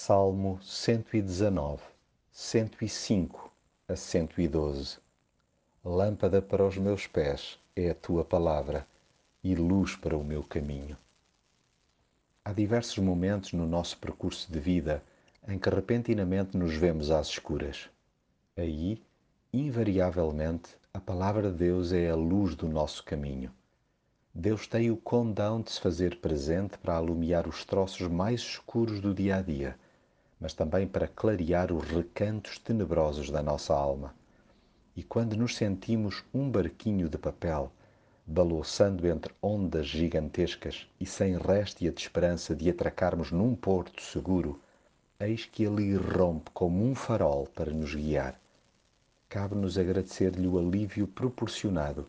Salmo 119, 105 a 112 Lâmpada para os meus pés é a tua palavra e luz para o meu caminho. Há diversos momentos no nosso percurso de vida em que repentinamente nos vemos às escuras. Aí, invariavelmente, a palavra de Deus é a luz do nosso caminho. Deus tem o condão de se fazer presente para alumiar os troços mais escuros do dia a dia, mas também para clarear os recantos tenebrosos da nossa alma. E quando nos sentimos um barquinho de papel, balouçando entre ondas gigantescas e sem réstia de esperança de atracarmos num porto seguro, eis que ele irrompe como um farol para nos guiar. Cabe-nos agradecer-lhe o alívio proporcionado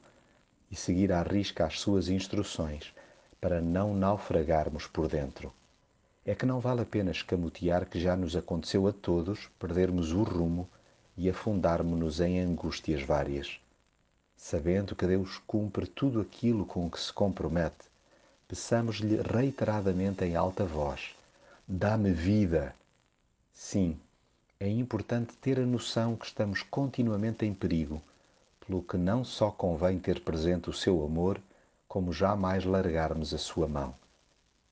e seguir à risca as suas instruções para não naufragarmos por dentro. É que não vale a pena escamotear que já nos aconteceu a todos perdermos o rumo e afundarmos-nos em angústias várias. Sabendo que Deus cumpre tudo aquilo com que se compromete, peçamos-lhe reiteradamente em alta voz: Dá-me vida. Sim, é importante ter a noção que estamos continuamente em perigo pelo que não só convém ter presente o seu amor, como jamais largarmos a sua mão.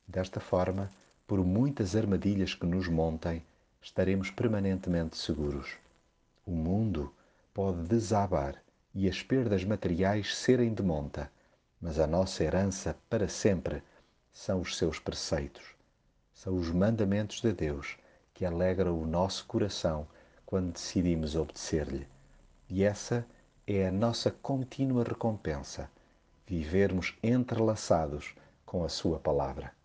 Desta forma, por muitas armadilhas que nos montem, estaremos permanentemente seguros. O mundo pode desabar e as perdas materiais serem de monta, mas a nossa herança para sempre são os seus preceitos. São os mandamentos de Deus que alegram o nosso coração quando decidimos obedecer-lhe. E essa é a nossa contínua recompensa vivermos entrelaçados com a Sua palavra.